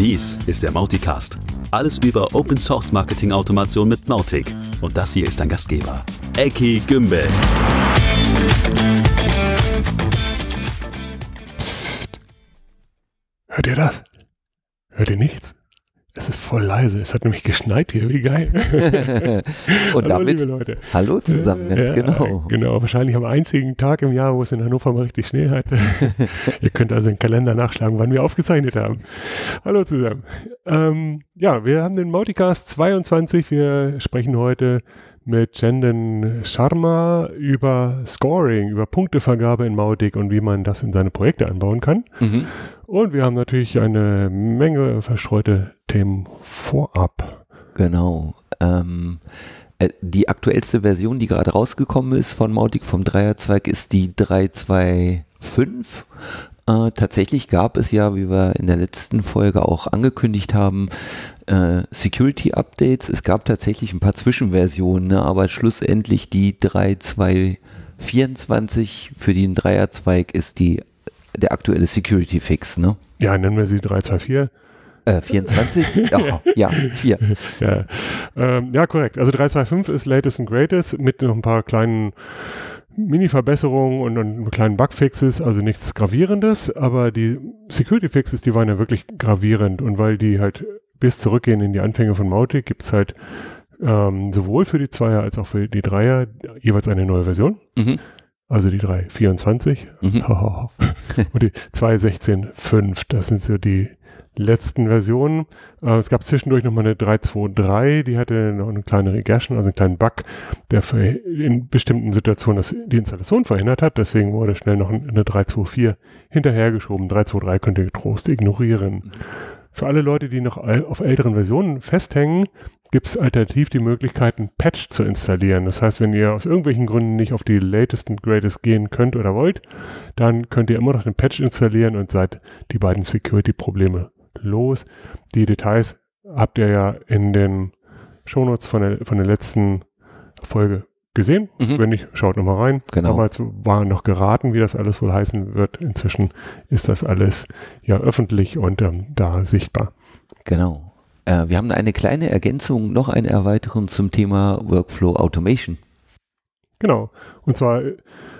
Dies ist der Mauticast. Alles über Open Source Marketing Automation mit Mautic. Und das hier ist dein Gastgeber, Eki Gümbel. Psst. Hört ihr das? Hört ihr nichts? Es ist voll leise. Es hat nämlich geschneit hier. Wie geil. Und hallo, damit liebe Leute. hallo zusammen, ganz Ja, genau. Genau, wahrscheinlich am einzigen Tag im Jahr, wo es in Hannover mal richtig Schnee hat. Ihr könnt also den Kalender nachschlagen, wann wir aufgezeichnet haben. Hallo zusammen. Ähm, ja, wir haben den Mauticast 22. Wir sprechen heute mit Chandan Sharma über Scoring, über Punktevergabe in Mautic und wie man das in seine Projekte anbauen kann. Mhm. Und wir haben natürlich eine Menge verstreute Themen vorab. Genau. Ähm, äh, die aktuellste Version, die gerade rausgekommen ist von Mautic vom Dreierzweig, ist die 325. Äh, tatsächlich gab es ja, wie wir in der letzten Folge auch angekündigt haben, äh, Security Updates. Es gab tatsächlich ein paar Zwischenversionen, ne, aber schlussendlich die 3.2.24 für den Dreierzweig ist die der aktuelle Security Fix, ne? Ja, nennen wir sie 324. Äh, 24? ja, ja, 4. Ja, ähm, ja, korrekt. Also 325 ist Latest and Greatest mit noch ein paar kleinen Mini-Verbesserungen und, und kleinen Bugfixes, also nichts Gravierendes, aber die Security-Fixes, die waren ja wirklich gravierend und weil die halt bis zurückgehen in die Anfänge von Mautic, gibt es halt ähm, sowohl für die Zweier als auch für die Dreier jeweils eine neue Version. Mhm. Also die 324 Mhm. und die 216.5. Das sind so die letzten Versionen. Äh, es gab zwischendurch nochmal eine 323, die hatte noch eine kleine Regression, also einen kleinen Bug, der in bestimmten Situationen das, die Installation verhindert hat. Deswegen wurde schnell noch eine 324 hinterhergeschoben. 323 könnt ihr getrost ignorieren. Für alle Leute, die noch auf älteren Versionen festhängen, gibt es alternativ die Möglichkeit, einen Patch zu installieren. Das heißt, wenn ihr aus irgendwelchen Gründen nicht auf die latest and greatest gehen könnt oder wollt, dann könnt ihr immer noch den Patch installieren und seid die beiden Security-Probleme los. Die Details habt ihr ja in den Shownotes von der, von der letzten Folge gesehen. Mhm. Wenn nicht, schaut nochmal rein. Genau. Damals war noch geraten, wie das alles wohl heißen wird. Inzwischen ist das alles ja öffentlich und ähm, da sichtbar. Genau. Äh, wir haben eine kleine Ergänzung, noch eine Erweiterung zum Thema Workflow Automation. Genau. Und zwar äh,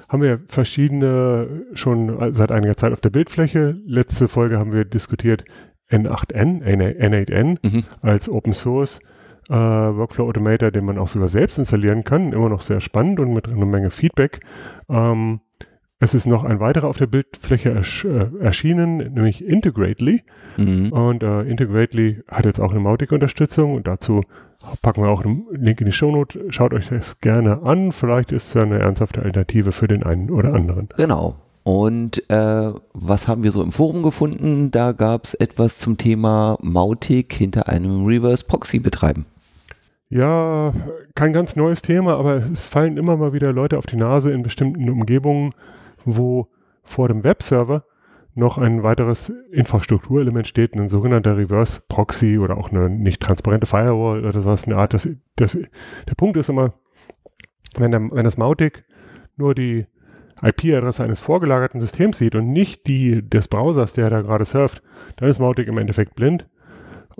haben wir verschiedene schon seit einiger Zeit auf der Bildfläche. Letzte Folge haben wir diskutiert N8N, N8N Mhm. als Open Source äh, Workflow Automator, den man auch sogar selbst installieren kann. Immer noch sehr spannend und mit einer Menge Feedback. Ähm, es ist noch ein weiterer auf der Bildfläche ersch äh, erschienen, nämlich Integrately. Mhm. Und äh, Integrately hat jetzt auch eine Mautic-Unterstützung und dazu packen wir auch einen Link in die Shownote. Schaut euch das gerne an. Vielleicht ist es ja eine ernsthafte Alternative für den einen oder anderen. Genau. Und äh, was haben wir so im Forum gefunden? Da gab es etwas zum Thema Mautic hinter einem Reverse Proxy betreiben. Ja, kein ganz neues Thema, aber es fallen immer mal wieder Leute auf die Nase in bestimmten Umgebungen, wo vor dem Webserver noch ein weiteres Infrastrukturelement steht, ein sogenannter Reverse Proxy oder auch eine nicht transparente Firewall oder sowas, eine Art. Das, das, der Punkt ist immer, wenn, der, wenn das Mautic nur die IP-Adresse eines vorgelagerten Systems sieht und nicht die des Browsers, der da gerade surft, dann ist Mautic im Endeffekt blind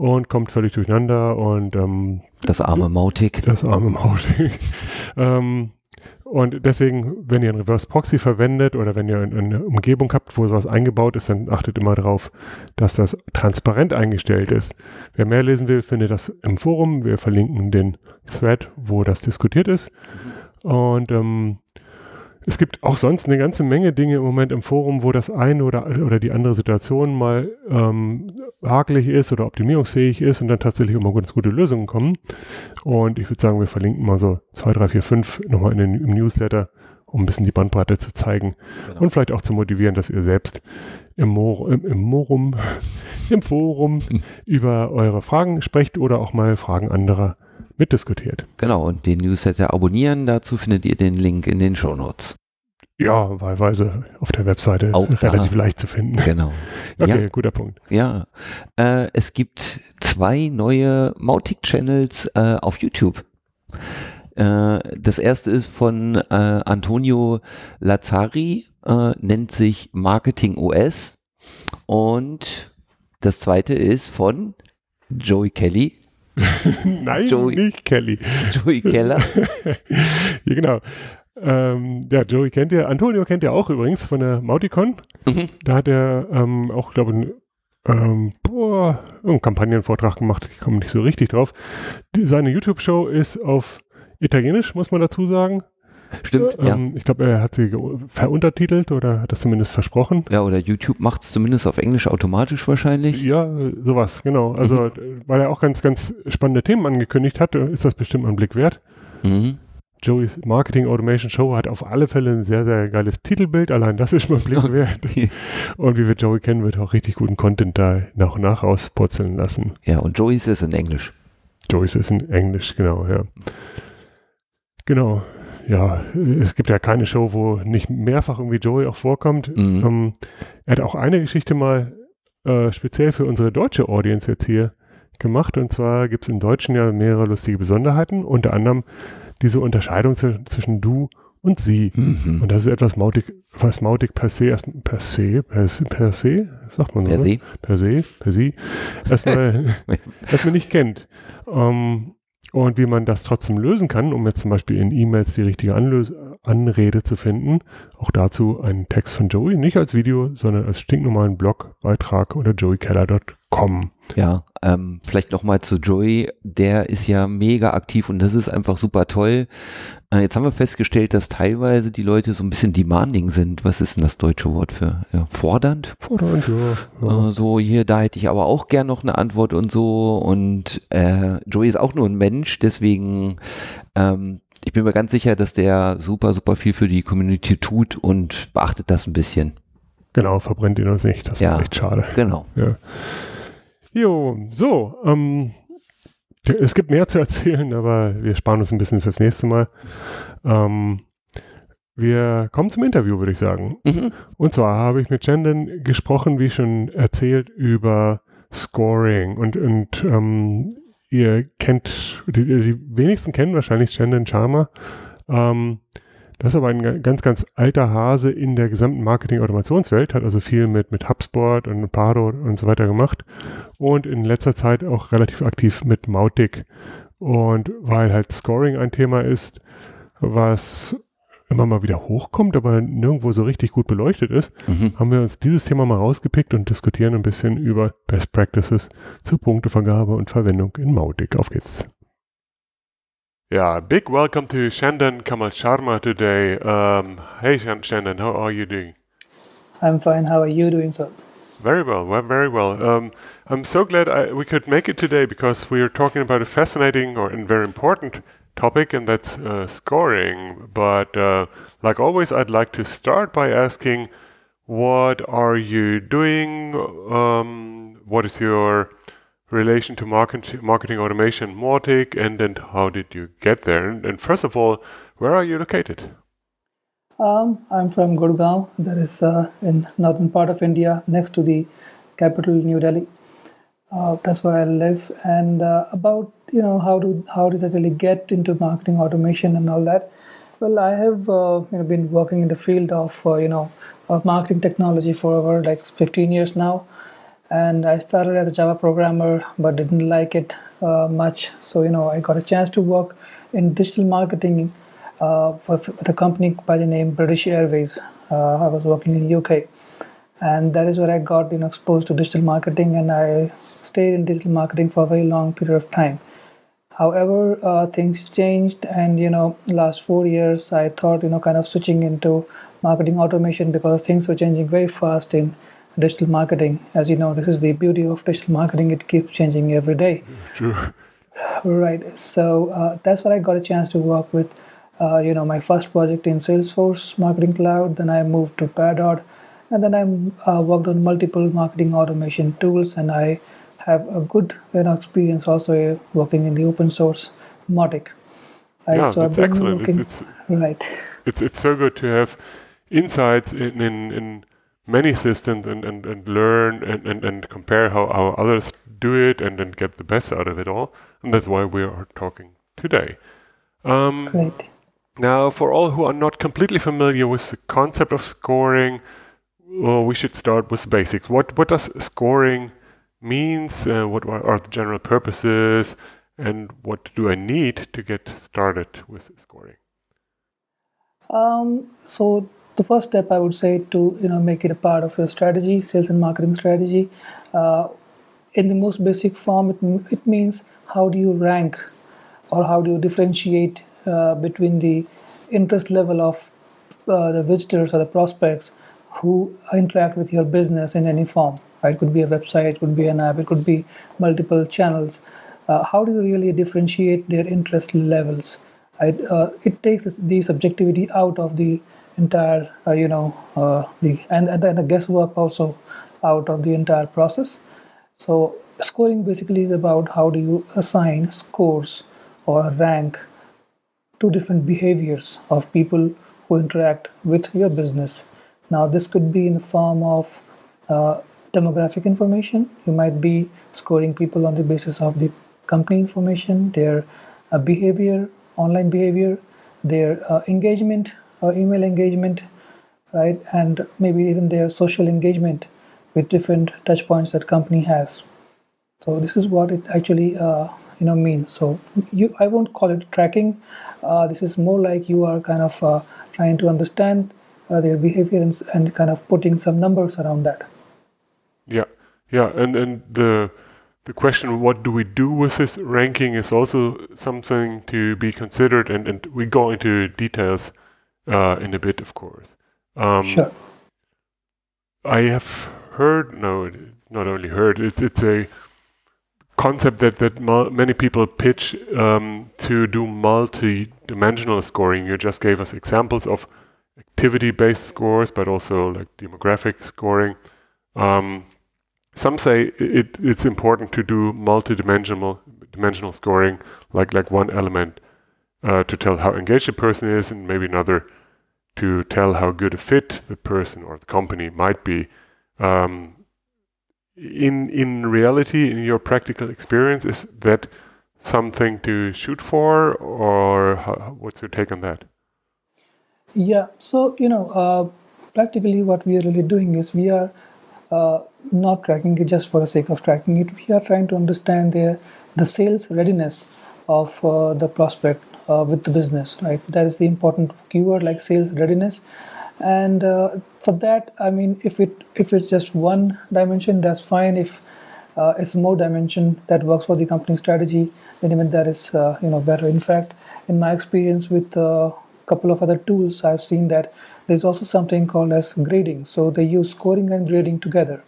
und kommt völlig durcheinander und ähm, Das arme Mautic. das arme Mautic. ähm, und deswegen, wenn ihr ein Reverse Proxy verwendet oder wenn ihr eine, eine Umgebung habt, wo sowas eingebaut ist, dann achtet immer darauf, dass das transparent eingestellt ist. Wer mehr lesen will, findet das im Forum. Wir verlinken den Thread, wo das diskutiert ist. Und ähm, es gibt auch sonst eine ganze Menge Dinge im Moment im Forum, wo das eine oder, oder die andere Situation mal ähm, hakelig ist oder optimierungsfähig ist und dann tatsächlich immer ganz gute Lösungen kommen. Und ich würde sagen, wir verlinken mal so 2, 3, 4, 5 nochmal in den, im Newsletter, um ein bisschen die Bandbreite zu zeigen Genau. und vielleicht auch zu motivieren, dass ihr selbst im, Mor im, im Morum, im Forum über eure Fragen sprecht oder auch mal Fragen anderer mitdiskutiert. Genau, und den Newsletter abonnieren. Dazu findet ihr den Link in den Shownotes. Ja, wahlweise auf der Webseite Auch ist da. relativ leicht zu finden. Genau. Okay, Ja, guter Punkt. ja. Äh, es gibt zwei neue Mautic-Channels äh, auf YouTube. Äh, das erste ist von äh, Antonio Lazzari, äh, nennt sich Marketing OS und Das zweite ist von Joey Kelly. Nein, Joey- nicht Kelly. Joey Keller. ja, genau. Ähm, ja, Joey kennt ihr. Antonio kennt ihr auch übrigens von der Mauticon. Mhm. Da hat er ähm, auch, glaube ich, ähm, boah, einen Kampagnenvortrag gemacht. Ich komme nicht so richtig drauf. Die, seine YouTube-Show ist auf Italienisch, muss man dazu sagen. Stimmt, ja. Ähm, Ich glaube, er hat sie veruntertitelt oder hat das zumindest versprochen. Ja, oder YouTube macht es zumindest auf Englisch automatisch wahrscheinlich. Ja, sowas, genau. Also, äh, weil er auch ganz, ganz spannende Themen angekündigt hat, ist das bestimmt ein Blick wert. Mhm. Joey's Marketing Automation Show hat auf alle Fälle ein sehr, sehr geiles Titelbild. Allein das ist schon mal ein Blick wert. Und wie wir Joey kennen, wird auch richtig guten Content da nach und nach rauspurzeln lassen. Ja, und Joey's ist in Englisch. Joey's ist in Englisch, genau, ja. Genau. Ja, es gibt ja keine Show, wo nicht mehrfach irgendwie Joey auch vorkommt. Mhm. Ähm, er hat auch eine Geschichte mal äh, speziell für unsere deutsche Audience jetzt hier gemacht. Und zwar gibt es im Deutschen ja mehrere lustige Besonderheiten, unter anderem diese Unterscheidung zw- zwischen du und sie. Mhm. Und das ist etwas mautig, was mautig per se, erst, per se, per se, per se, sagt man so, Per ne? se. per se, per se, erstmal, erstmal nicht kennt. Ähm, und wie man das trotzdem lösen kann, um jetzt zum Beispiel in E-Mails die richtige Anlös Anrede zu finden. Auch dazu einen Text von Joey, nicht als Video, sondern als stinknormalen Blogbeitrag unter joeykeller.com. Ja, ähm, vielleicht nochmal zu Joey. Der ist ja mega aktiv und das ist einfach super toll. Äh, jetzt haben wir festgestellt, dass teilweise die Leute so ein bisschen demanding sind. Was ist denn das deutsche Wort für? Ja, fordernd? Fordernd, ja. ja. Äh, so, hier, da hätte ich aber auch gern noch eine Antwort und so. Und äh, Joey ist auch nur ein Mensch, deswegen ähm, ich bin mir ganz sicher, dass der super, super viel für die Community tut und beachtet das ein bisschen. Genau, verbrennt ihn uns nicht. Das Ja. echt schade. Genau. Ja. Jo, so, ähm, es gibt mehr zu erzählen, aber wir sparen uns ein bisschen fürs nächste Mal. Ähm, wir kommen zum Interview, würde ich sagen. Mhm. Und zwar habe ich mit Shandon gesprochen, wie schon erzählt, über Scoring. Und, und ähm, ihr kennt, die, die wenigsten kennen wahrscheinlich Shandon Sharma. Ähm, das ist aber ein ga- ganz, ganz alter Hase in der gesamten Marketing-Automationswelt, hat also viel mit, mit HubSpot und Paro und so weiter gemacht und in letzter Zeit auch relativ aktiv mit Mautic. Und weil halt Scoring ein Thema ist, was immer mal wieder hochkommt, aber nirgendwo so richtig gut beleuchtet ist, Mhm. haben wir uns dieses Thema mal rausgepickt und diskutieren ein bisschen über Best Practices zur Punktevergabe und Verwendung in Mautic. Auf geht's. Yeah, big welcome to Chandan Kamal Sharma today. Um, hey Chandan, how are you doing? I'm fine. How are you doing, sir? Very well, well very well. Um, I'm so glad I, we could make it today because we are talking about a fascinating or and very important topic, and that's uh, scoring. But uh, like always, I'd like to start by asking, what are you doing? Um, what is your relation to market, marketing automation, Mautic, and then how did you get there? And, and first of all, where are you located? Um, I'm from Gurgaon, that is uh, in northern part of India, next to the capital, New Delhi. Uh, that's where I live. And uh, about you know how do how did I really get into marketing automation and all that? Well, I have uh, you know been working in the field of uh, you know of marketing technology for over like 15 years now. And I started as a Java programmer, but didn't like it uh, much. So you know I got a chance to work in digital marketing uh, for, with a company by the name British Airways. Uh, I was working in UK, and that is where I got you know exposed to digital marketing, and I stayed in digital marketing for a very long period of time. However, uh, things changed, and you know, last four years, I thought you know, kind of switching into marketing automation because things were changing very fast in digital marketing. As you know, this is the beauty of digital marketing; it keeps changing every day. True. Right. So uh, that's what I got a chance to work with. Uh, you know, my first project in Salesforce Marketing Cloud. Then I moved to Pardot, and then I uh, worked on multiple marketing automation tools. And I have a good you know experience also working in the open source Mautic. Right. Yeah, so that's excellent. It's, it's, right. it's it's so good to have insights in in, in many systems and, and, and learn and, and, and compare how, how others do it and then get the best out of it all. And that's why we are talking today. Um, Great. now, for all who are not completely familiar with the concept of scoring, well, we should start with the basics. What what does scoring means, uh, what are the general purposes, and what do I need to get started with scoring? Um, so the first step I would say to you know make it a part of your strategy, sales and marketing strategy. Uh, in the most basic form, it, it means how do you rank or how do you differentiate uh, between the interest level of uh, the visitors or the prospects who interact with your business in any form. Right? It could be a website, it could be an app, it could be multiple channels. Uh, how do you really differentiate their interest levels? Uh, it takes the subjectivity out of the entire, uh, you know, uh, the and, and the guesswork also out of the entire process. So scoring basically is about how do you assign scores or rank two different behaviors of people who interact with your business. Now, this could be in the form of uh, demographic information. You might be scoring people on the basis of the company information, their uh, behavior, online behavior, their uh, engagement, or email engagement, right, and maybe even their social engagement with different touch points that company has. So this is what it actually uh, you know means. So you, I won't call it tracking. Uh, this is more like you are kind of uh, trying to understand uh, their behavior and, and kind of putting some numbers around that. Yeah, yeah, and and the the question what do we do with this ranking is also something to be considered, and and we go into details uh, in a bit, of course. Um, sure. I have heard, no, not only heard, it's it's a concept that that many people pitch um, to do multi-dimensional scoring. You just gave us examples of activity-based scores, but also like demographic scoring. Um, some say it, it's important to do multi-dimensional dimensional scoring, like like one element uh, to tell how engaged a person is, and maybe another to tell how good a fit the person or the company might be. Um, in in reality, in your practical experience, is that something to shoot for, or how, what's your take on that? Yeah, so you know, uh, practically what we are really doing is we are uh, not tracking it just for the sake of tracking it. We are trying to understand the the sales readiness of uh, the prospect uh, with the business, right? That is the important keyword, like sales readiness, and uh, for that, I mean, if it if it's just one dimension, that's fine. If uh, it's more dimension that works for the company strategy, then even that is uh, you know better. In fact, in my experience with a couple of other tools, I've seen that there's also something called as grading. So they use scoring and grading together,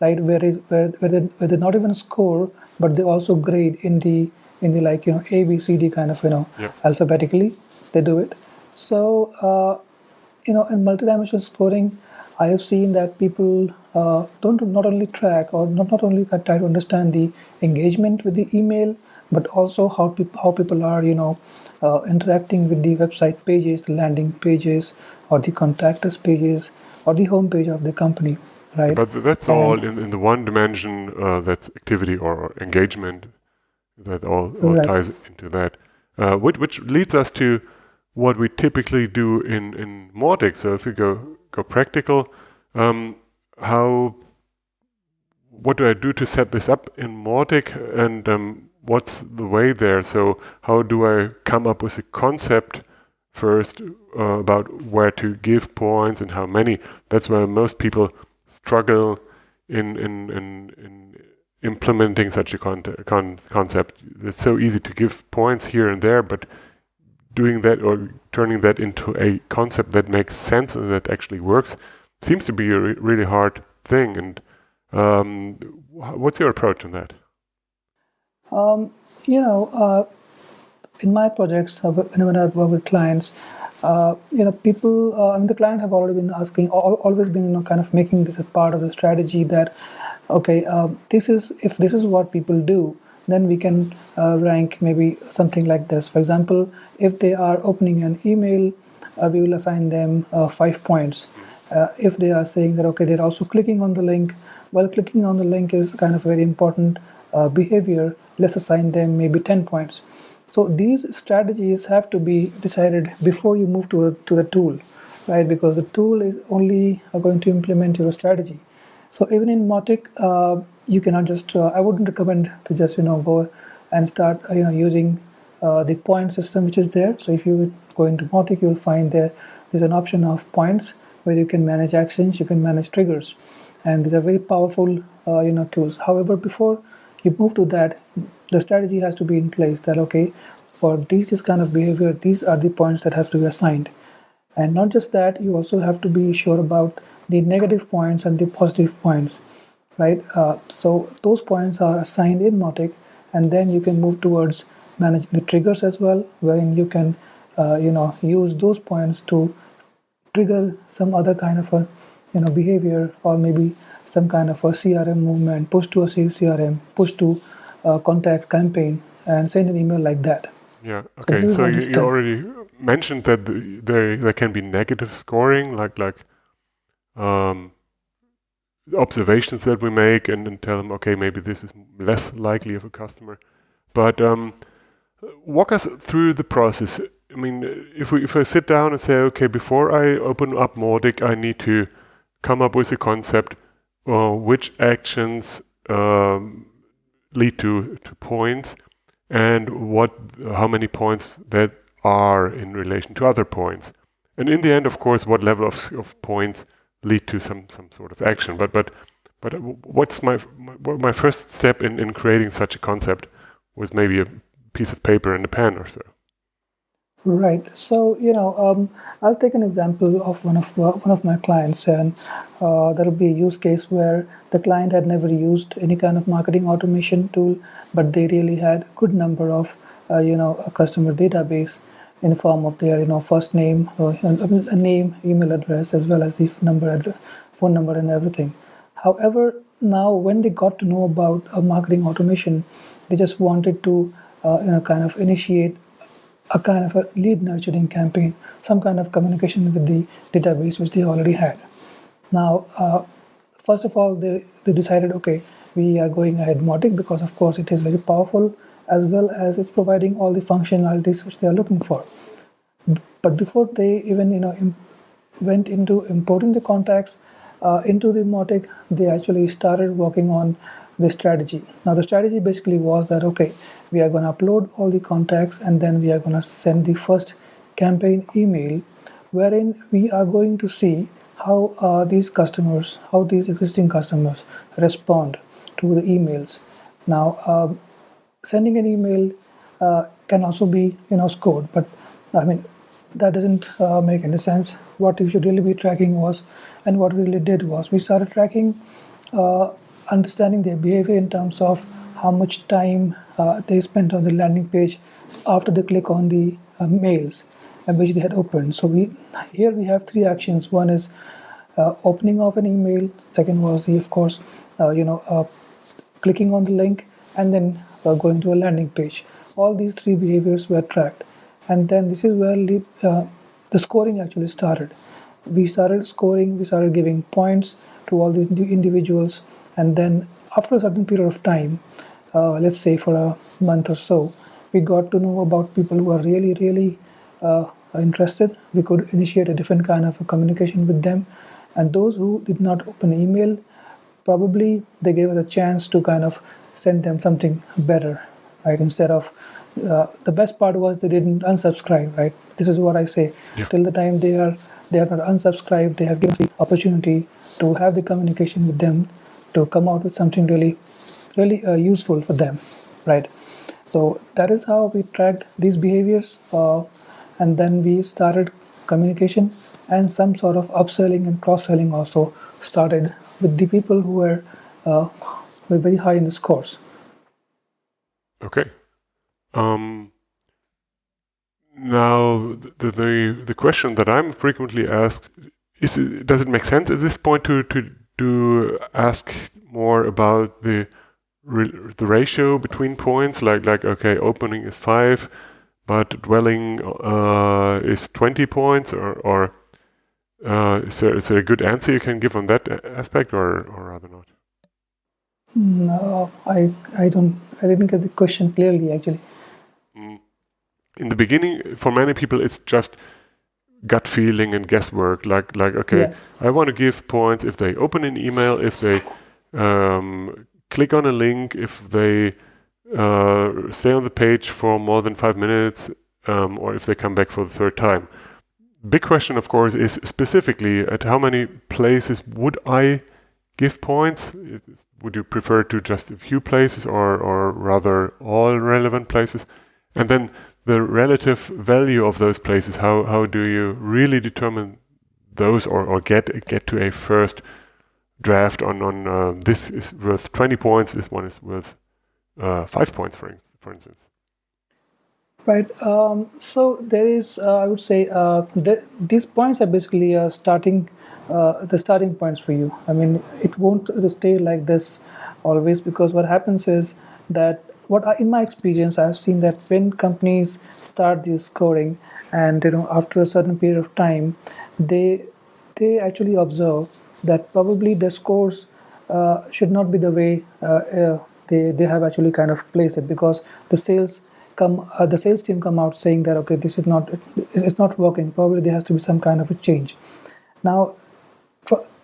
right? Where where where they, where they not even score, but they also grade in the in the like you know A B C D kind of you know alphabetically. They do it. So uh, you know, in multidimensional scoring, I have seen that people uh, don't not only track or not, not only try to understand the engagement with the email, but also how people how people are you know uh, interacting with the website pages, the landing pages, or the contact us pages, or the home page of the company, right? But that's and all in, in the one dimension. Uh, that's activity or engagement. That all, all right. ties into that, uh, which which leads us to what we typically do in in Mautic. So if we go go practical, um, how what do I do to set this up in Mautic, and um, what's the way there? So how do I come up with a concept first uh, about where to give points and how many? That's where most people struggle in in in, in implementing such a con con concept. It's so easy to give points here and there, but doing that or turning that into a concept that makes sense and that actually works seems to be a re really hard thing. And um, what's your approach on that? Um, you know, uh, in my projects, uh, when I work with clients, uh, you know, people, uh, I mean, the client have already been asking, always been, you know, kind of making this a part of the strategy that, okay, um, this is if this is what people do, then we can uh, rank maybe something like this. For example, if they are opening an email, uh, we will assign them uh, five points. Uh, if they are saying that, okay, they're also clicking on the link, well, clicking on the link is kind of very important uh, behavior, let's assign them maybe 10 points. So these strategies have to be decided before you move to, a, to the tool, right? Because the tool is only going to implement your strategy. So even in Mautic, uh, you cannot just. Uh, I wouldn't recommend to just you know go and start uh, you know using uh, the point system which is there. So if you go into Mautic, you will find there there's an option of points where you can manage actions, you can manage triggers, and these are very powerful uh, you know tools. However, before you move to that, the strategy has to be in place. That okay, for these kind of behavior, these are the points that have to be assigned, and not just that, you also have to be sure about the negative points and the positive points, right? Uh, so those points are assigned in Mautic, and then you can move towards managing the triggers as well, wherein you can, uh, you know, use those points to trigger some other kind of a, you know, behavior or maybe some kind of a CRM movement, push to a CRM, push to a contact campaign, and send an email like that. Yeah. Okay. So, you, you already mentioned that there there can be negative scoring, like like um, observations that we make, and then tell them, okay, maybe this is less likely of a customer. But um, walk us through the process. I mean, if we if I sit down and say, okay, before I open up Mautic, I need to come up with a concept. Uh, which actions um, lead to to points, and what how many points that are in relation to other points, and in the end, of course, what level of, of points lead to some some sort of action. But but but what's my my, my first step in in creating such a concept was maybe a piece of paper and a pen or so. Right. So you know, um, I'll take an example of one of uh, one of my clients, and uh, there will be a use case where the client had never used any kind of marketing automation tool, but they really had a good number of uh, you know a customer database in the form of their you know first name, uh, a name, email address, as well as the number address, phone number, and everything. However, now when they got to know about a marketing automation, they just wanted to uh, you know kind of initiate a kind of a lead nurturing campaign, some kind of communication with the database which they already had. Now, uh, first of all, they, they decided, okay, we are going ahead Mautic because, of course, it is very powerful as well as it's providing all the functionalities which they are looking for. But before they even, you know, imp- went into importing the contacts uh, into the Mautic, they actually started working on the strategy. Now the strategy basically was that okay, we are going to upload all the contacts and then we are going to send the first campaign email wherein we are going to see how uh, these customers, how these existing customers respond to the emails. Now, uh, sending an email uh, can also be you know scored, but I mean that doesn't uh, make any sense. What we should really be tracking was, and what we really did was, we started tracking uh, understanding their behavior in terms of how much time uh, they spent on the landing page after they click on the uh, mails which they had opened. So we here we have three actions. One is uh, opening of an email. Second was the of course uh, you know uh, clicking on the link and then uh, going to a landing page. All these three behaviors were tracked, and then this is where the scoring actually started. We started scoring. We started giving points to all these individuals and then after a certain period of time uh, let's say for a month or so we got to know about people who are really really uh, interested. We could initiate a different kind of a communication with them. And those who did not open email probably they gave us a chance to kind of send them something better right? Instead of uh, the best part was they didn't unsubscribe right? This is what i say. Yeah. till the time they are they are not unsubscribed they have given the opportunity to have the communication with them to come out with something really, really uh, useful for them, right? So that is how we tracked these behaviors, uh, and then we started communication and some sort of upselling and cross-selling also started with the people who were uh, were very high in the scores. Okay. Um, now the, the the question that I'm frequently asked is: Does it make sense at this point to to to ask more about the the ratio between points like like okay opening is five but dwelling uh, is 20 points or, or uh, is, there, is there a good answer you can give on that aspect or, or rather not no I, I don't I didn't get the question clearly actually mm. in the beginning for many people it's just gut feeling and guesswork. Like like okay, yeah. I want to give points if they open an email, if they um, click on a link if they uh, stay on the page for more than five minutes um, or if they come back for the third time. Big question, of course, is specifically at how many places would I give points? Would you prefer to just a few places or, or rather all relevant places? And then the relative value of those places, how, how do you really determine those or, or get get to a first draft on, on uh, this is worth 20 points, this one is worth uh, 5 points, for, for instance? Right. Um, so there is, uh, I would say, uh, th- these points are basically uh, starting uh, the starting points for you. I mean, it won't stay like this always because what happens is that what I, in my experience I've seen that when companies start this scoring and you know after a certain period of time they they actually observe that probably the scores uh, should not be the way uh, uh, they they have actually kind of placed it because the sales come uh, the sales team come out saying that okay this is not it's not working. Probably there has to be some kind of a change. Now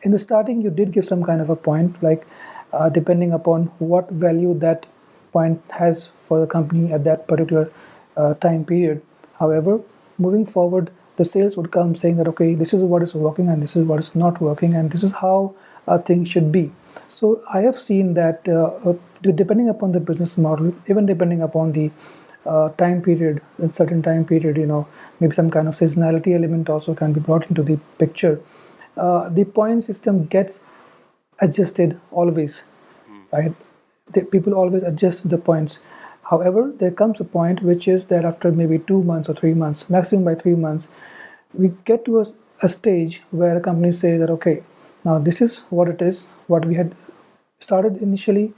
in the starting you did give some kind of a point like uh, depending upon what value that point has for the company at that particular uh, time period. However moving forward the sales would come saying that okay this is what is working and this is what is not working and this is how a thing should be. So i have seen that uh, uh, depending upon the business model even depending upon the uh, time period in certain time period you know maybe some kind of seasonality element also can be brought into the picture. Uh, the point system gets adjusted always right the, people always adjust the points However, there comes a point which is that after maybe two months or three months, maximum by three months, we get to a, a stage where a company says that, okay, now this is what it is. What we had started initially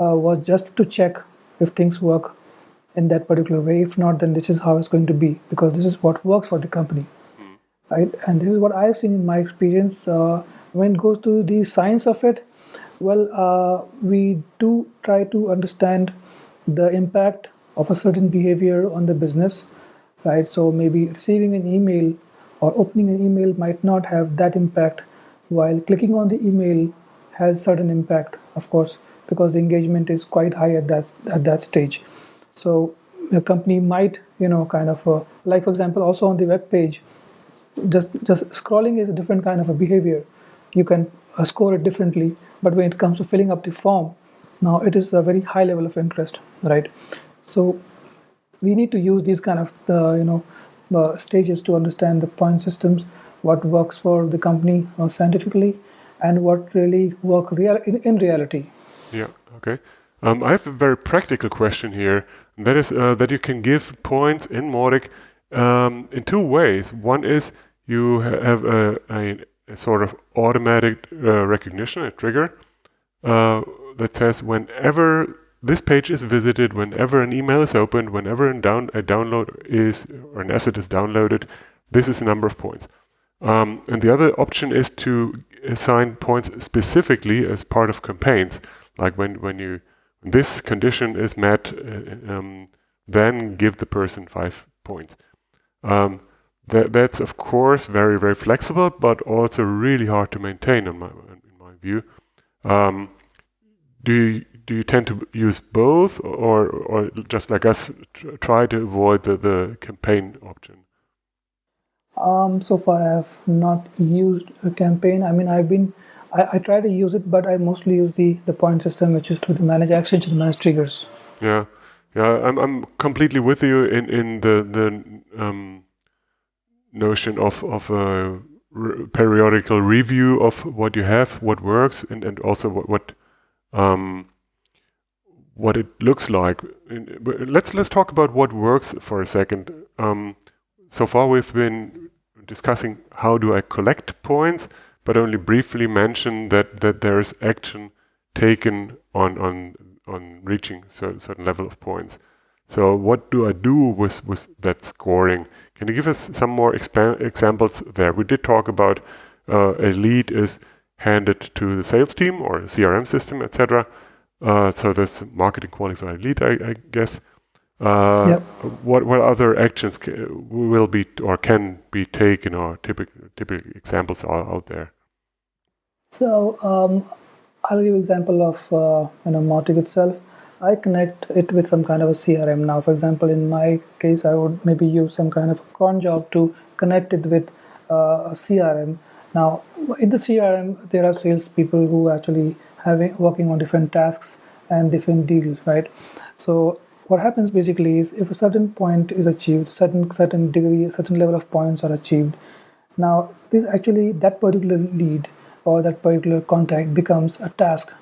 uh, was just to check if things work in that particular way. If not, then this is how it's going to be because this is what works for the company. Right? And this is what I've seen in my experience. Uh, when it goes to the science of it, well, uh, we do try to understand the impact of a certain behavior on the business right? So maybe receiving an email or opening an email might not have that impact while clicking on the email has certain impact of course because the engagement is quite high at that at that stage. So a company might you know kind of uh, like for example also on the web page just just scrolling is a different kind of a behavior. You can score it differently but when it comes to filling up the form now it is a very high level of interest right? So we need to use these kind of uh, you know uh, stages to understand the point systems what works for the company uh, scientifically and what really work real in, in reality. Yeah okay. Um, i have a very practical question here. That is uh, that you can give points in Mautic um, in two ways. One is you have a, a, a sort of automatic uh, recognition a trigger uh, that says whenever this page is visited, whenever an email is opened, whenever a, down, a download is or an asset is downloaded, this is the number of points. Um, and the other option is to assign points specifically as part of campaigns, like when when you this condition is met, uh, um, then give the person five points. Um, that, that's of course very very flexible, but also really hard to maintain in my in my view. Um, do you, do you tend to use both or, or just like us try to avoid the, the campaign option? Um, so far, I have not used a campaign. I mean, I've been, I, I try to use it, but I mostly use the, the point system, which is to manage actions and manage triggers. Yeah, yeah, I'm, I'm completely with you in, in the, the um, notion of, of a re periodical review of what you have, what works, and, and also what, what um, what it looks like. Let's let's talk about what works for a second. Um, so far, we've been discussing how do I collect points, but only briefly mention that that there is action taken on on on reaching a certain level of points. So what do I do with with that scoring? Can you give us some more examples there? We did talk about uh, a lead is handed to the sales team or CRM system, etc. Uh, so that's marketing qualified lead, I, I guess. Uh, yep. What what other actions will be or can be taken, or typical typical examples are out there? So um, I'll give example of uh, you know Mautic itself. I connect it with some kind of a CRM. Now, for example, in my case, I would maybe use some kind of a cron job to connect it with uh, a CRM. Now, in the CRM, there are salespeople who actually having working on different tasks and different deals, right? So what happens basically is if a certain point is achieved, certain certain degree, certain level of points are achieved. Now, this actually that particular lead or that particular contact becomes a task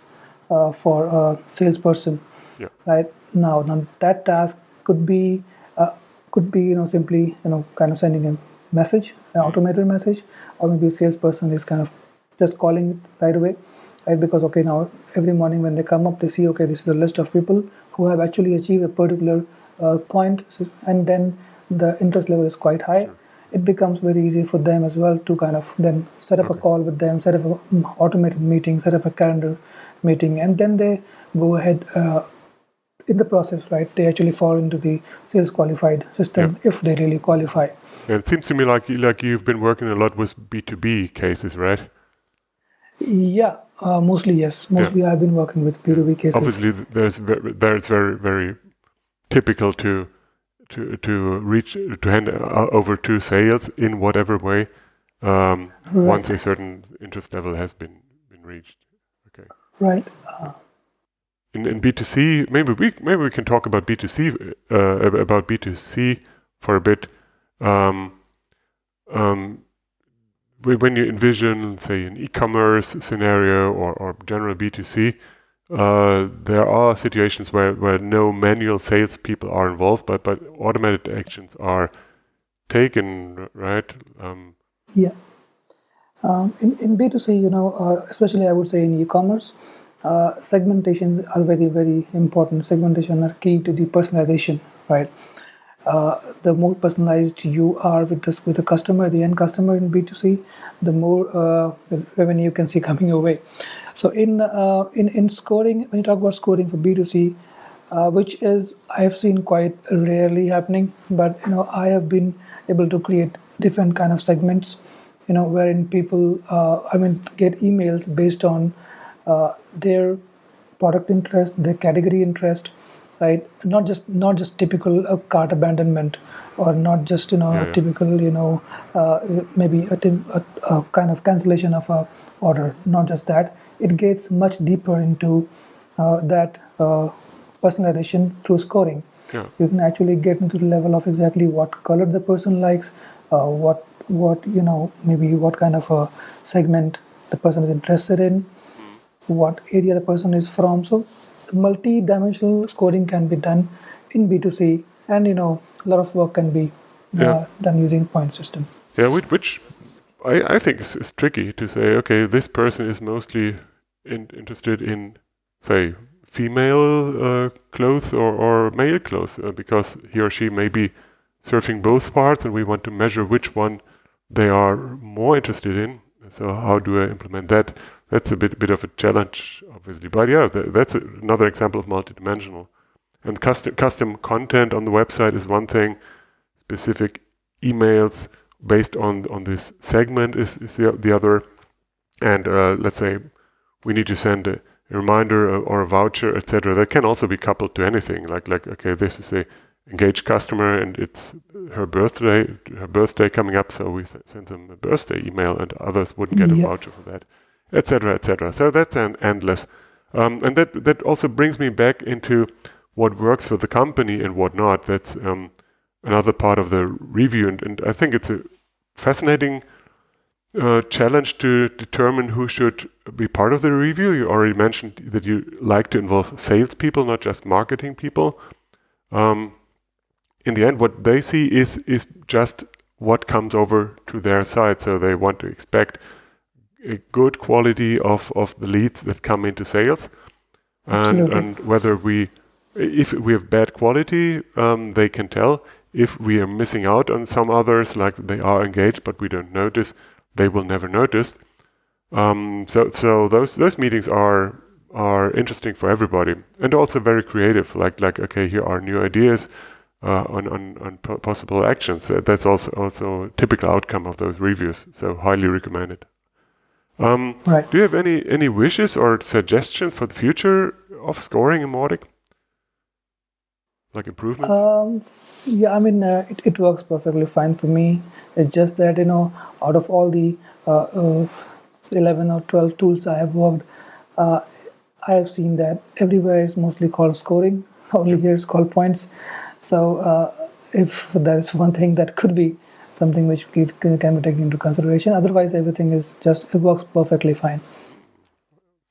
uh, for a salesperson Yeah. right? Now now that task could be uh, could be you know simply you know kind of sending a message an automated message or maybe a salesperson is kind of just calling it right away right? Because okay now every morning when they come up they see okay this is a list of people who have actually achieved a particular uh, point and then the interest level is quite high. It becomes very easy for them as well to kind of then set up a call with them set up a mm, automated meeting set up a calendar meeting and then they go ahead uh, in the process, right, they actually fall into the sales qualified system if they really qualify. And it seems to me like like you've been working a lot with B two B cases, right? Yeah, uh, mostly yes. Mostly I've been working with B2B cases. Obviously, th- there's there it's very very typical to to to reach to hand uh, over to sales in whatever way um, Right. once a certain interest level has been been reached. Okay. Right. In, in B2C, maybe we maybe we can talk about B2C uh, about B2C for a bit. Um, um, when you envision, say, an e-commerce scenario or, or general B2C, uh, there are situations where, where no manual salespeople are involved, but but automated actions are taken, right? Um, Yeah. Um, in, in B2C, you know, uh, especially I would say in e-commerce, uh, segmentations are very, very important. Segmentation are key to the personalization, right? Uh, the more personalized you are with this with the customer, the end customer in B2C, the more uh, revenue you can see coming your way. So in uh, in in scoring, when you talk about scoring for B2C, uh, which is I have seen quite rarely happening, but you know I have been able to create different kind of segments, you know, wherein people uh, I mean get emails based on uh, their product interest, their category interest, right? Not just not just typical uh, cart abandonment, or not just you know Yeah, yeah. typical you know uh, maybe a, tim- a, a kind of cancellation of a order. Not just that, it gets much deeper into uh, that uh, personalization through scoring. yeah. You can actually get into the level of exactly what color the person likes, uh, what what you know maybe what kind of a segment the person is interested in, what area the person is from. So multi-dimensional scoring can be done in B2C, and you know a lot of work can be uh, Yeah. done using point system. Yeah, which, which I, I think is, is tricky to say, okay, this person is mostly in, interested in, say, female uh, clothes or, or male clothes, uh, because he or she may be surfing both parts and we want to measure which one they are more interested in. So, how do I implement that? That's a bit, bit of a challenge, obviously. But yeah, th- that's a, another example of multidimensional. And custom, custom content on the website is one thing, specific emails based on on this segment is, is the, the other. And uh, let's say we need to send a, a reminder or- or a voucher etc that can also be coupled to anything like like okay this is a engaged customer and it's her birthday her birthday coming up so we th- send them a birthday email and others wouldn't get a voucher for that etc etc so that's an endless um, and that that also brings me back into what works for the company and what not that's um, another part of the review, and, and I think it's a fascinating uh, challenge to determine who should be part of the review. You already mentioned that you like to involve salespeople, not just marketing people. Um, in the end, what they see is is just what comes over to their side. So they want to expect a good quality of, of the leads that come into sales, and and whether we if we have bad quality, um, they can tell. If we are missing out on some others, like they are engaged but we don't notice, they will never notice. Um, so so those those meetings are are interesting for everybody and also very creative. Like like okay, here are new ideas uh, on on, on po- possible actions. That's also also a typical outcome of those reviews. So highly recommended. Um, Right. Do you have any any wishes or suggestions for the future of scoring in Mautic? Like improvements? Um, yeah, I mean, uh, it, it works perfectly fine for me. It's just that, you know, out of all the uh, uh, 11 or 12 tools I have worked, uh, I have seen that everywhere is mostly called scoring, only here it's called points. So, uh, if there is one thing that could be something which can be taken into consideration, otherwise, everything is just, it works perfectly fine.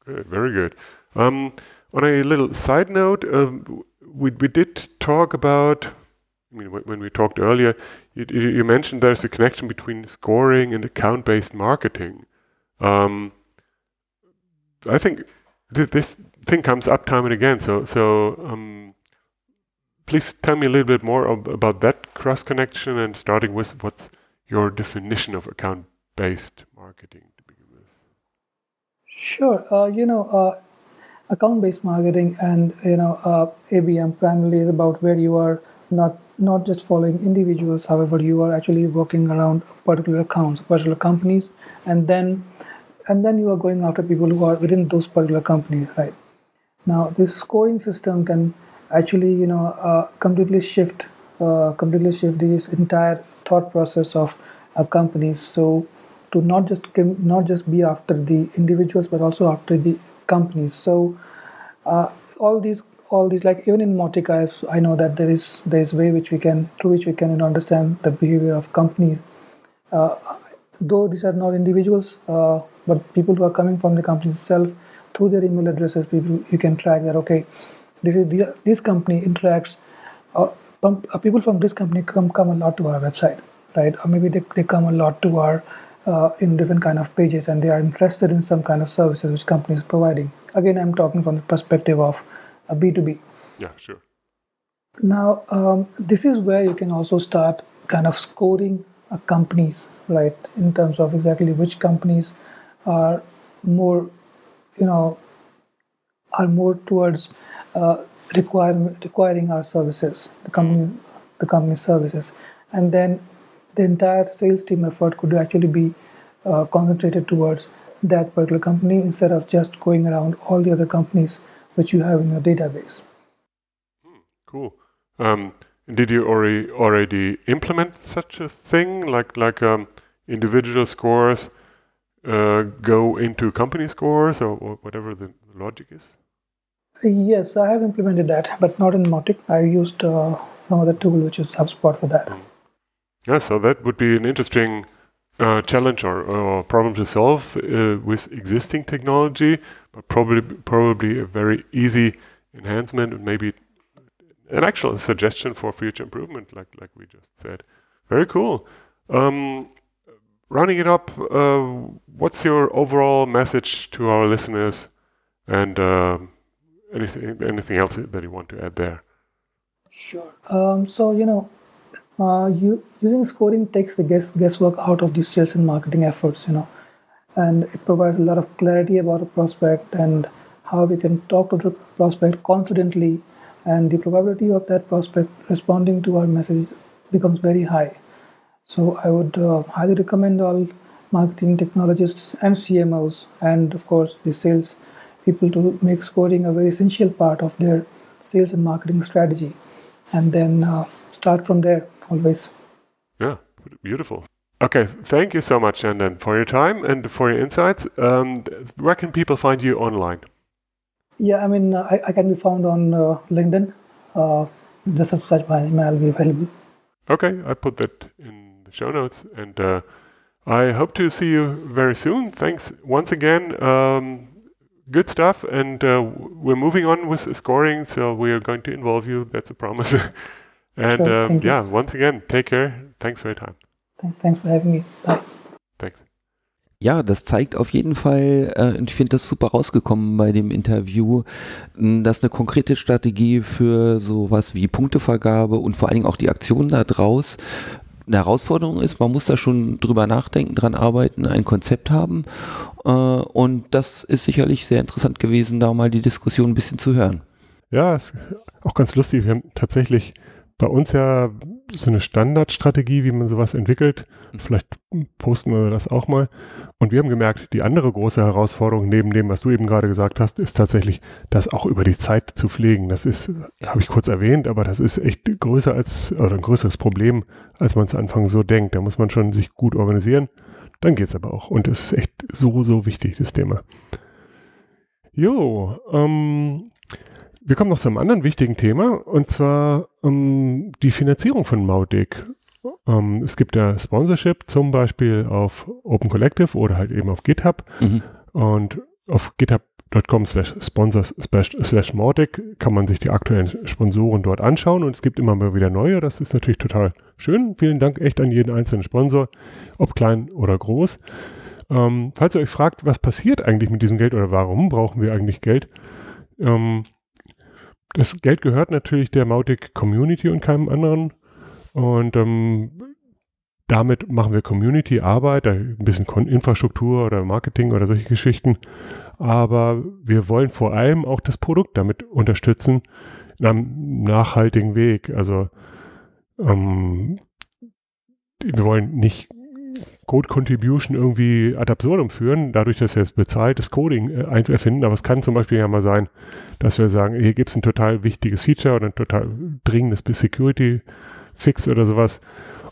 Good, very good. Um, on a little side note, um, we we did talk about. I mean, when we talked earlier, you, you you mentioned there's a connection between scoring and account-based marketing. Um, I think th- this thing comes up time and again. So so um, please tell me a little bit more ab- about that cross connection and starting with what's your definition of account-based marketing to begin with. Sure. Uh, you know, uh, account-based marketing and you know uh, ABM primarily is about where you are not not just following individuals. However, you are actually working around particular accounts, particular companies, and then and then you are going after people who are within those particular companies, right? Now, this scoring system can actually, you know, uh, completely shift, uh, completely shift this entire thought process of uh, companies. So, to not just not just be after the individuals, but also after the companies. So, uh, all these, all these, like even in I've, I know that there is there is way which we can through which we can you know, understand the behavior of companies. Uh, though these are not individuals, uh, but people who are coming from the company itself through their email addresses, people you can track that. Okay, this is the, this company interacts. Uh, uh, people from this company come come a lot to our website, right? Or maybe they, they come a lot to our uh, in different kind of pages, and they are interested in some kind of services which company is providing. Again, I'm talking from the perspective of a B2B. Yeah, sure. Now, um, this is where you can also start kind of scoring uh, companies, right? In terms of exactly which companies are more, you know, are more towards uh, requirement requiring our services, the company, the company services, and then the entire sales team effort could actually be uh, concentrated towards that particular company instead of just going around all the other companies which you have in your database. Cool. Um, did you already already implement such a thing, like like um, individual scores uh, go into company scores, or, or whatever the logic is? Yes, I have implemented that, but not in Mautic. I used uh, some other tool which is HubSpot for that. Yeah, so that would be an interesting uh, challenge or, or problem to solve uh, with existing technology, but probably probably a very easy enhancement and maybe an actual suggestion for future improvement, like like we just said. Very cool. Um, rounding it up, uh, what's your overall message to our listeners, and um anything anything else that you want to add there? Sure. Um, so you know, uh, you using scoring takes the guess guesswork out of the sales and marketing efforts. You know, and it provides a lot of clarity about a prospect and how we can talk to the prospect confidently, and the probability of that prospect responding to our message becomes very high. So I would uh, highly recommend all marketing technologists and CMOs, and of course the sales people to make scoring a very essential part of their sales and marketing strategy, and then uh, start from there always. Yeah, beautiful. Okay, thank you so much, Chandan, for your time and for your insights. Um, where can people find you online? Yeah, I mean uh, I, I can be found on uh, LinkedIn. Uh, just as such my email will be available. Okay, I put that in the show notes, and uh, I hope to see you very soon. Thanks once again. Um, good stuff, and uh, we're moving on with scoring, so we are going to involve you. That's a promise. and Sure, um, yeah, once again, take care. Thanks for your time. Thank- Thanks for having me. Bye. Thanks. Ja, das zeigt auf jeden Fall, äh, und ich finde das super rausgekommen bei dem Interview, dass eine konkrete Strategie für sowas wie Punktevergabe und vor allen Dingen auch die Aktion da draus eine Herausforderung ist. Man muss da schon drüber nachdenken, dran arbeiten, ein Konzept haben. Äh, und das ist sicherlich sehr interessant gewesen, da mal die Diskussion ein bisschen zu hören. Ja, ist auch ganz lustig. Wir haben tatsächlich bei uns ja so eine Standardstrategie, wie man sowas entwickelt. Vielleicht posten wir das auch mal. Und wir haben gemerkt, die andere große Herausforderung neben dem, was du eben gerade gesagt hast, ist tatsächlich, das auch über die Zeit zu pflegen. Das ist, habe ich kurz erwähnt, aber das ist echt größer als, oder ein größeres Problem, als man zu Anfang so denkt. Da muss man schon sich gut organisieren. Dann geht es aber auch. Und das ist echt so, so wichtig, das Thema. Jo, ähm, wir kommen noch zu einem anderen wichtigen Thema und zwar ähm, die Finanzierung von Mautic. Ähm, es gibt ja Sponsorship zum Beispiel auf Open Collective oder halt eben auf GitHub mhm. und auf github.com slash sponsors slash Mautic kann man sich die aktuellen Sponsoren dort anschauen und es gibt immer mal wieder neue. Das ist natürlich total schön. Vielen Dank echt an jeden einzelnen Sponsor, ob klein oder groß. Ähm, falls ihr euch fragt, was passiert eigentlich mit diesem Geld oder warum brauchen wir eigentlich Geld, ähm, das Geld gehört natürlich der Mautic Community und keinem anderen. Und ähm, damit machen wir Community-Arbeit, ein bisschen Infrastruktur oder Marketing oder solche Geschichten. Aber wir wollen vor allem auch das Produkt damit unterstützen in einem nachhaltigen Weg. Also ähm, wir wollen nicht Code Contribution irgendwie ad absurdum führen, dadurch, dass wir jetzt bezahltes Coding äh, erfinden. Aber es kann zum Beispiel ja mal sein, dass wir sagen, hier gibt es ein total wichtiges Feature oder ein total dringendes Security-Fix oder sowas.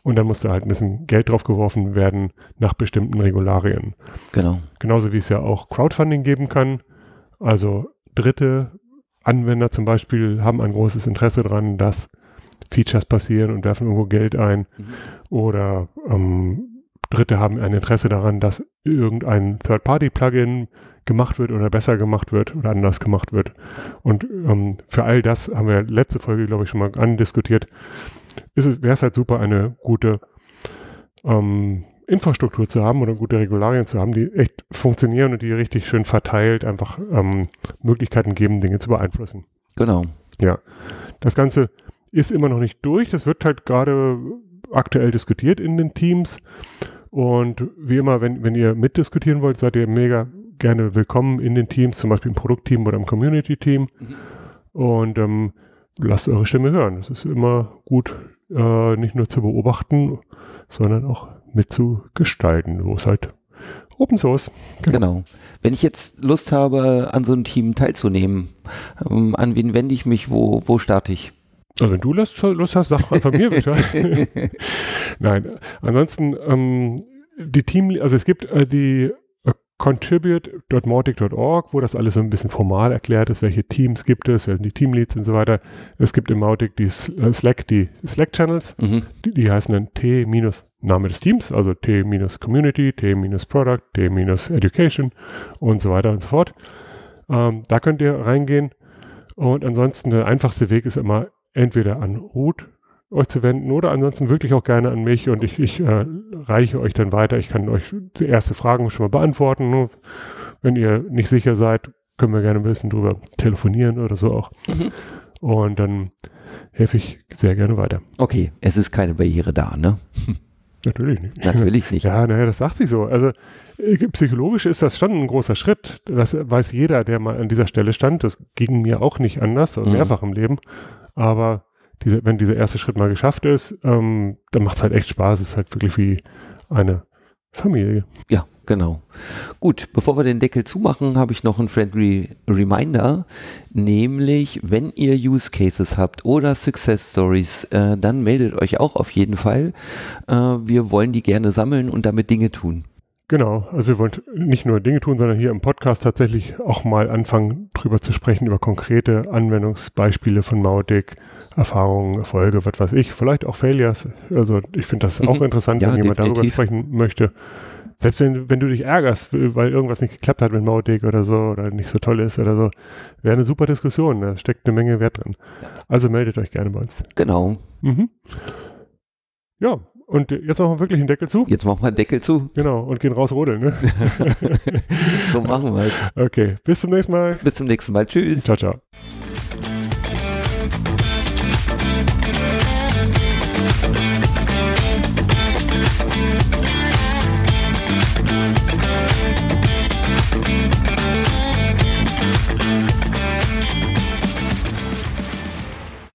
Und dann muss da halt ein bisschen Geld drauf geworfen werden nach bestimmten Regularien. Genau. Genauso wie es ja auch Crowdfunding geben kann. Also dritte Anwender zum Beispiel haben ein großes Interesse daran, dass Features passieren und werfen irgendwo Geld ein. Mhm. Oder ähm, Dritte haben ein Interesse daran, dass irgendein Third-Party-Plugin gemacht wird oder besser gemacht wird oder anders gemacht wird. Und ähm, für all das haben wir letzte Folge, glaube ich, schon mal andiskutiert. Wäre es halt super, eine gute ähm, Infrastruktur zu haben oder gute Regularien zu haben, die echt funktionieren und die richtig schön verteilt einfach ähm, Möglichkeiten geben, Dinge zu beeinflussen. Genau. Ja. Das Ganze ist immer noch nicht durch. Das wird halt gerade aktuell diskutiert in den Teams. Und wie immer, wenn, wenn ihr mitdiskutieren wollt, seid ihr mega gerne willkommen in den Teams, zum Beispiel im Produktteam oder im Community-Team. Mhm. Und ähm, lasst eure Stimme hören. Es ist immer gut, äh, nicht nur zu beobachten, sondern auch mitzugestalten, wo es halt Open Source. Genau. genau. Wenn ich jetzt Lust habe, an so einem Team teilzunehmen, ähm, an wen wende ich mich, wo, wo starte ich? Also wenn du Lust, Lust hast, sag einfach mir bitte. Nein, ansonsten ähm, die Team, also es gibt äh, die äh, contribute.mautic.org, wo das alles so ein bisschen formal erklärt ist, welche Teams gibt es, wer sind die Teamleads und so weiter. Es gibt im Mautic die äh, Slack, die Slack-Channels, mhm. die, die, heißen dann T- Name des Teams, also T-Community, T-Product, T-Education und so weiter und so fort. Ähm, da könnt ihr reingehen. Und ansonsten der einfachste Weg ist immer entweder an Ruth euch zu wenden oder ansonsten wirklich auch gerne an mich und ich, ich äh, reiche euch dann weiter. Ich kann euch die erste Fragen schon mal beantworten. Wenn ihr nicht sicher seid, können wir gerne ein bisschen drüber telefonieren oder so auch. Mhm. Und dann helfe ich sehr gerne weiter. Okay, es ist keine Barriere da, ne? Natürlich nicht. Natürlich nicht. Ja, naja, das sagt sich so. Also äh, psychologisch ist das schon ein großer Schritt. Das weiß jeder, der mal an dieser Stelle stand. Das ging mir auch nicht anders, also mhm. mehrfach im Leben. Aber diese, wenn dieser erste Schritt mal geschafft ist, ähm, dann macht es halt echt Spaß. Es ist halt wirklich wie eine Familie. Ja, genau. Gut, bevor wir den Deckel zumachen, habe ich noch ein friendly Reminder, nämlich wenn ihr Use Cases habt oder Success Stories, äh, dann meldet euch auch auf jeden Fall. Äh, wir wollen die gerne sammeln und damit Dinge tun. Genau, also wir wollen nicht nur Dinge tun, sondern hier im Podcast tatsächlich auch mal anfangen, drüber zu sprechen, über konkrete Anwendungsbeispiele von Mautic, Erfahrungen, Erfolge, was weiß ich, vielleicht auch Failures. Also ich finde das mhm. auch interessant, ja, wenn jemand definitiv. darüber sprechen möchte. Selbst wenn, wenn du dich ärgerst, weil irgendwas nicht geklappt hat mit Mautic oder so oder nicht so toll ist oder so, wäre eine super Diskussion. Da steckt eine Menge Wert drin. Also meldet euch gerne bei uns. Genau. Mhm. Ja, und jetzt machen wir wirklich einen Deckel zu? Jetzt machen wir einen Deckel zu. Genau, und gehen raus rodeln. Ne? so machen wir es. Okay, bis zum nächsten Mal. Bis zum nächsten Mal. Tschüss. Ciao, ciao.